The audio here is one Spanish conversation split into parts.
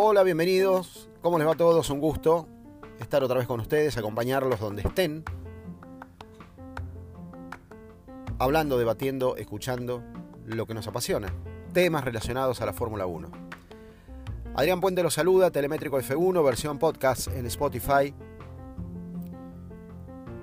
Hola, bienvenidos. ¿Cómo les va a todos? Un gusto estar otra vez con ustedes, acompañarlos donde estén. Hablando, debatiendo, escuchando lo que nos apasiona. Temas relacionados a la Fórmula 1. Adrián Puente los saluda, Telemétrico F1, versión podcast en Spotify.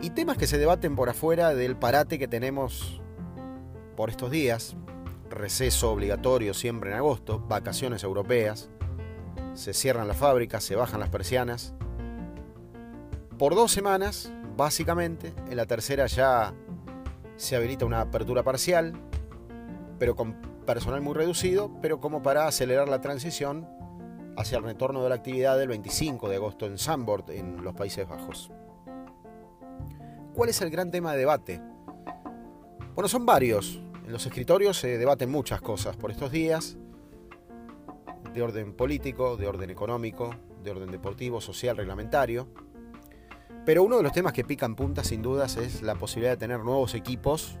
Y temas que se debaten por afuera del parate que tenemos por estos días. Receso obligatorio siempre en agosto, vacaciones europeas. Se cierran las fábricas, se bajan las persianas. Por dos semanas, básicamente. En la tercera ya se habilita una apertura parcial, pero con personal muy reducido, pero como para acelerar la transición hacia el retorno de la actividad del 25 de agosto en Zandvoort, en los Países Bajos. ¿Cuál es el gran tema de debate? Bueno, son varios. En los escritorios se debaten muchas cosas por estos días, de orden político, de orden económico, de orden deportivo, social, reglamentario. Pero uno de los temas que pican punta sin dudas es la posibilidad de tener nuevos equipos,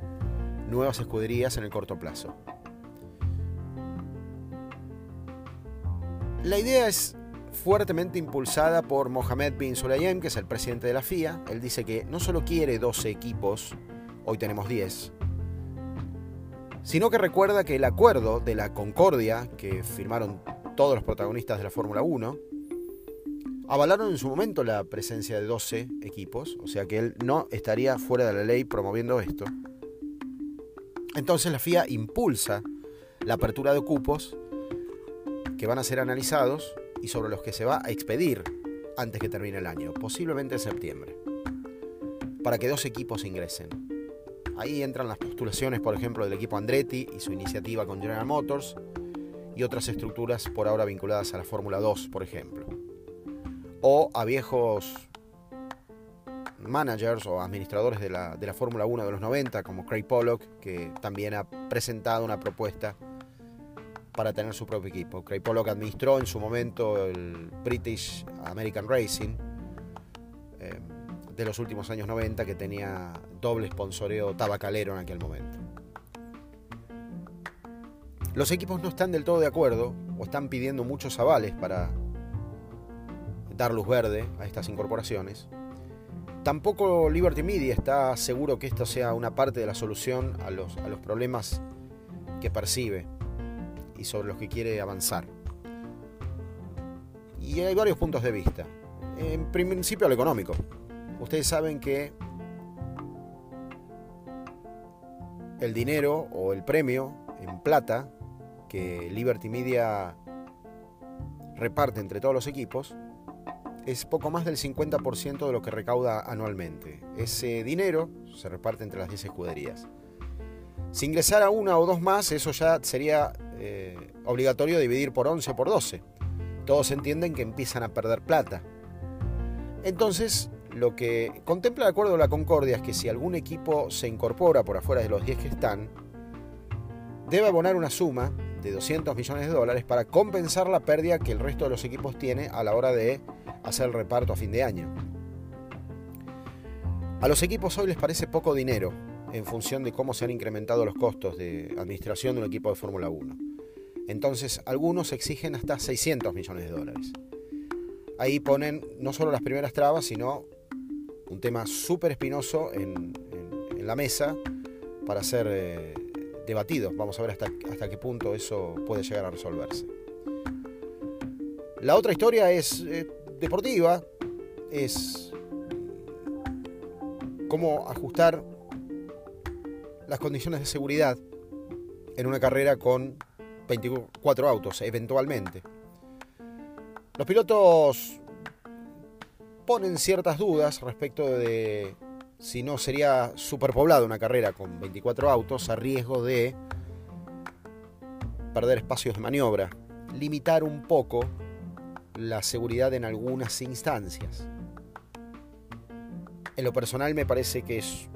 nuevas escuderías en el corto plazo. La idea es fuertemente impulsada por Mohamed bin Sulayem, que es el presidente de la FIA. Él dice que no solo quiere 12 equipos, hoy tenemos 10, sino que recuerda que el acuerdo de la Concordia, que firmaron todos los protagonistas de la Fórmula 1, avalaron en su momento la presencia de 12 equipos, o sea que él no estaría fuera de la ley promoviendo esto. Entonces la FIA impulsa la apertura de cupos que van a ser analizados y sobre los que se va a expedir antes que termine el año, posiblemente en septiembre, para que dos equipos ingresen. Ahí entran las postulaciones, por ejemplo, del equipo Andretti y su iniciativa con General Motors y otras estructuras por ahora vinculadas a la Fórmula 2, por ejemplo. O a viejos managers o administradores de la, de la Fórmula 1 de los 90, como Craig Pollock, que también ha presentado una propuesta para tener su propio equipo. Craig Pollock administró en su momento el British American Racing eh, de los últimos años 90 que tenía doble sponsoreo tabacalero en aquel momento. Los equipos no están del todo de acuerdo o están pidiendo muchos avales para dar luz verde a estas incorporaciones. Tampoco Liberty Media está seguro que esto sea una parte de la solución a los, a los problemas que percibe y sobre los que quiere avanzar. Y hay varios puntos de vista. En principio lo económico. Ustedes saben que el dinero o el premio en plata que Liberty Media reparte entre todos los equipos es poco más del 50% de lo que recauda anualmente. Ese dinero se reparte entre las 10 escuderías. Si ingresara una o dos más, eso ya sería eh, obligatorio dividir por 11 o por 12. Todos entienden que empiezan a perder plata. Entonces, lo que contempla el acuerdo de la Concordia es que si algún equipo se incorpora por afuera de los 10 que están, debe abonar una suma de 200 millones de dólares para compensar la pérdida que el resto de los equipos tiene a la hora de hacer el reparto a fin de año. A los equipos hoy les parece poco dinero en función de cómo se han incrementado los costos de administración de un equipo de Fórmula 1. Entonces, algunos exigen hasta 600 millones de dólares. Ahí ponen no solo las primeras trabas, sino un tema súper espinoso en, la mesa para ser eh, debatido. Vamos a ver hasta, hasta qué punto eso puede llegar a resolverse. La otra historia es eh, deportiva, es cómo ajustar las condiciones de seguridad en una carrera con 24 autos, eventualmente. Los pilotos ponen ciertas dudas respecto de si no sería superpoblada una carrera con 24 autos a riesgo de perder espacios de maniobra, limitar un poco la seguridad en algunas instancias. En lo personal me parece que es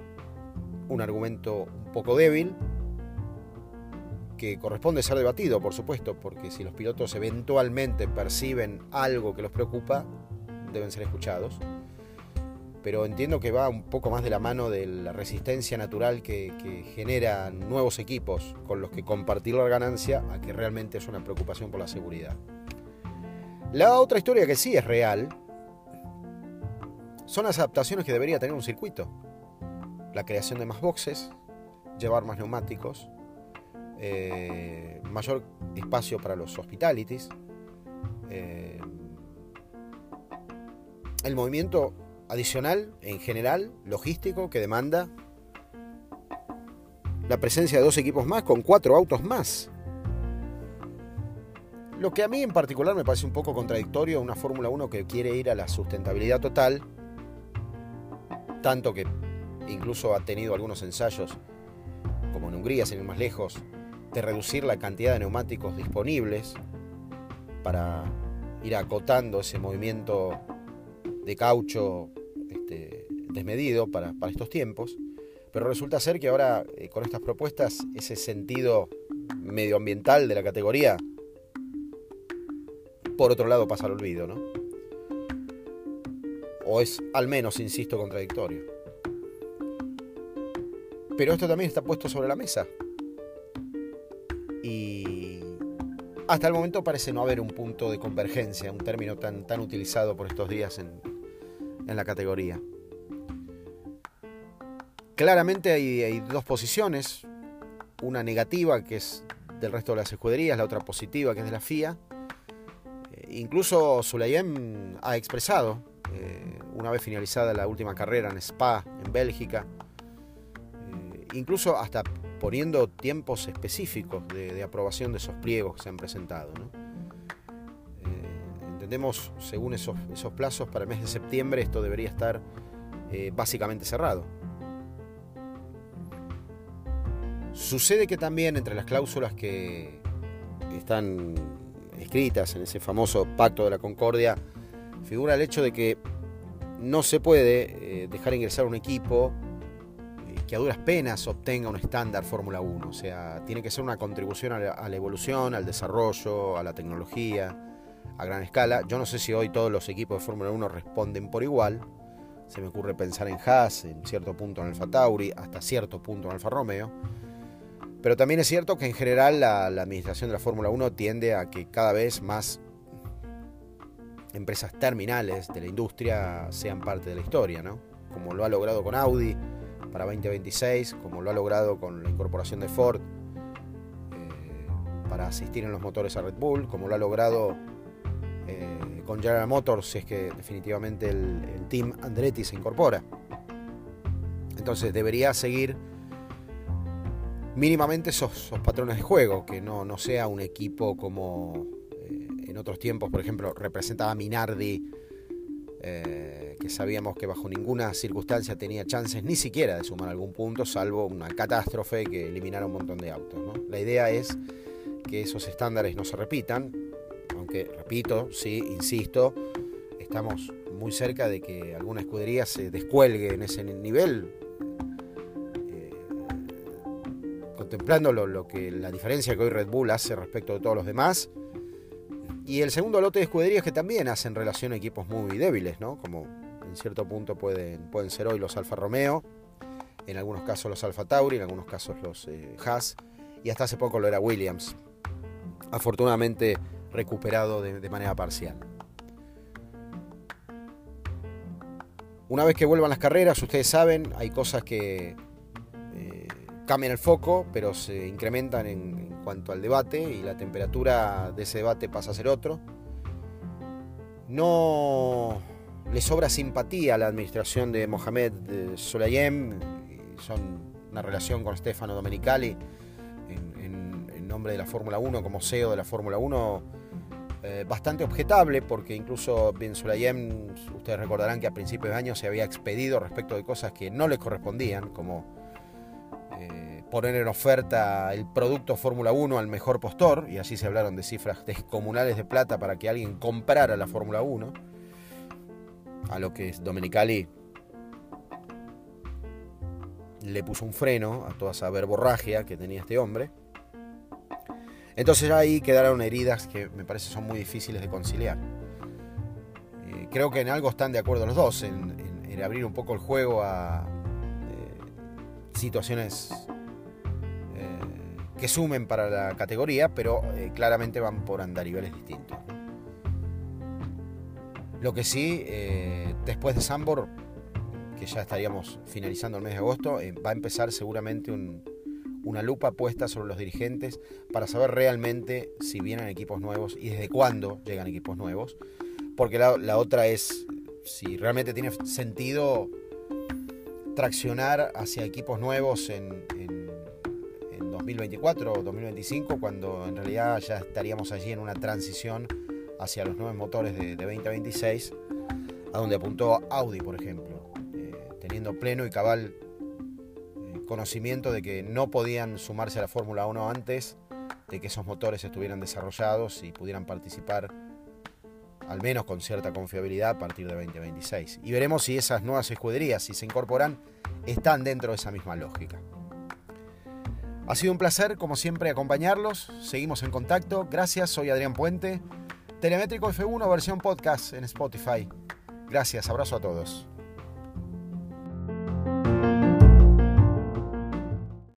un argumento un poco débil, que corresponde ser debatido, por supuesto, porque si los pilotos eventualmente perciben algo que los preocupa, deben ser escuchados. Pero entiendo que va un poco más de la mano de la resistencia natural que, que generan nuevos equipos con los que compartir la ganancia a que realmente es una preocupación por la seguridad. La otra historia que sí es real son las adaptaciones que debería tener un circuito. La creación de más boxes, llevar más neumáticos, eh, mayor espacio para los hospitalities, eh, el movimiento adicional en general, logístico, que demanda la presencia de dos equipos más con cuatro autos más. Lo que a mí en particular me parece un poco contradictorio, una Fórmula 1 que quiere ir a la sustentabilidad total, tanto que incluso ha tenido algunos ensayos, como en Hungría, sin ir más lejos, de reducir la cantidad de neumáticos disponibles para ir acotando ese movimiento de caucho este, desmedido para, estos tiempos. Pero resulta ser que ahora eh, con estas propuestas ese sentido medioambiental de la categoría, por otro lado pasa al olvido, ¿no? O es al menos, insisto, contradictorio. Pero esto también está puesto sobre la mesa. Y hasta el momento parece no haber un punto de convergencia, un término tan, tan utilizado por estos días en, en la categoría. Claramente hay, dos posiciones, una negativa que es del resto de las escuderías, la otra positiva que es de la FIA. Eh, incluso Sulayem ha expresado, eh, una vez finalizada la última carrera en Spa, en Bélgica, eh, incluso hasta poniendo tiempos específicos de, aprobación de esos pliegos que se han presentado. Entendemos, según esos, plazos, para el mes de septiembre esto debería estar básicamente cerrado. Sucede que también entre las cláusulas que están escritas en ese famoso pacto de la concordia figura el hecho de que no se puede eh, dejar ingresar un equipo eh, que a duras penas obtenga un estándar Fórmula 1. O sea, tiene que ser una contribución a la, evolución, al desarrollo, a la tecnología, a gran escala. Yo no sé si hoy todos los equipos de Fórmula 1 responden por igual. Se me ocurre pensar en Haas, en cierto punto en Alfa Tauri, hasta cierto punto en Alfa Romeo. Pero también es cierto que en general la, administración de la Fórmula 1 tiende a que cada vez más empresas terminales de la industria sean parte de la historia, ¿no? Como lo ha logrado con Audi para 2026, como lo ha logrado con la incorporación de Ford eh, para asistir en los motores a Red Bull, como lo ha logrado con General Motors, si es que definitivamente el, team Andretti se incorpora. Entonces debería seguir mínimamente esos, patrones de juego, que no, no sea un equipo como eh, en otros tiempos, por ejemplo, representaba Minardi, eh, que sabíamos que bajo ninguna circunstancia tenía chances ni siquiera de sumar algún punto, salvo una catástrofe que eliminara un montón de autos. La idea es que esos estándares no se repitan, aunque, repito, sí, insisto, estamos muy cerca de que alguna escudería se descuelgue en ese nivel, contemplando lo, que la diferencia que hoy Red Bull hace respecto de todos los demás. Y el segundo lote de escuderías que también hacen relación a equipos muy débiles, ¿no? Como en cierto punto pueden, pueden ser hoy los Alfa Romeo, en algunos casos los Alfa Tauri, en algunos casos los eh, Haas, y hasta hace poco lo era Williams. Afortunadamente recuperado de manera parcial. Una vez que vuelvan las carreras, ustedes saben, hay cosas que cambian el foco, pero se incrementan en, cuanto al debate y la temperatura de ese debate pasa a ser otro. No le sobra simpatía a la administración de Mohamed Solayem, son una relación con Stefano Domenicali en, nombre de la Fórmula 1 como CEO de la Fórmula 1 eh, bastante objetable porque incluso Ben Solayem, ustedes recordarán que a principios de año se había expedido respecto de cosas que no le correspondían, como eh, poner en oferta el producto Fórmula 1 al mejor postor, y así se hablaron de cifras descomunales de plata para que alguien comprara la Fórmula 1, a lo que Domenicali le puso un freno a toda esa verborragia que tenía este hombre. Entonces ahí quedaron heridas que me parece son muy difíciles de conciliar. Eh, creo que en algo están de acuerdo los dos, en abrir un poco el juego a, situaciones eh, que sumen para la categoría, pero eh, claramente van por andariveles distintos. Lo que sí, eh, después de Sambor, que ya estaríamos finalizando el mes de agosto, eh, va a empezar seguramente una lupa puesta sobre los dirigentes para saber realmente si vienen equipos nuevos y desde cuándo llegan equipos nuevos. Porque la, otra es si realmente tiene sentido traccionar hacia equipos nuevos en, 2024 o 2025, cuando en realidad ya estaríamos allí en una transición hacia los nuevos motores de, 2026, a donde apuntó Audi, por ejemplo, eh, teniendo pleno y cabal conocimiento de que no podían sumarse a la Fórmula 1 antes de que esos motores estuvieran desarrollados y pudieran participar al menos con cierta confiabilidad a partir de 2026. Y veremos si esas nuevas escuderías, si se incorporan, están dentro de esa misma lógica. Ha sido un placer, como siempre, acompañarlos. Seguimos en contacto. Gracias, soy Adrián Puente. Telemétrico F1 versión podcast en Spotify. Gracias, abrazo a todos.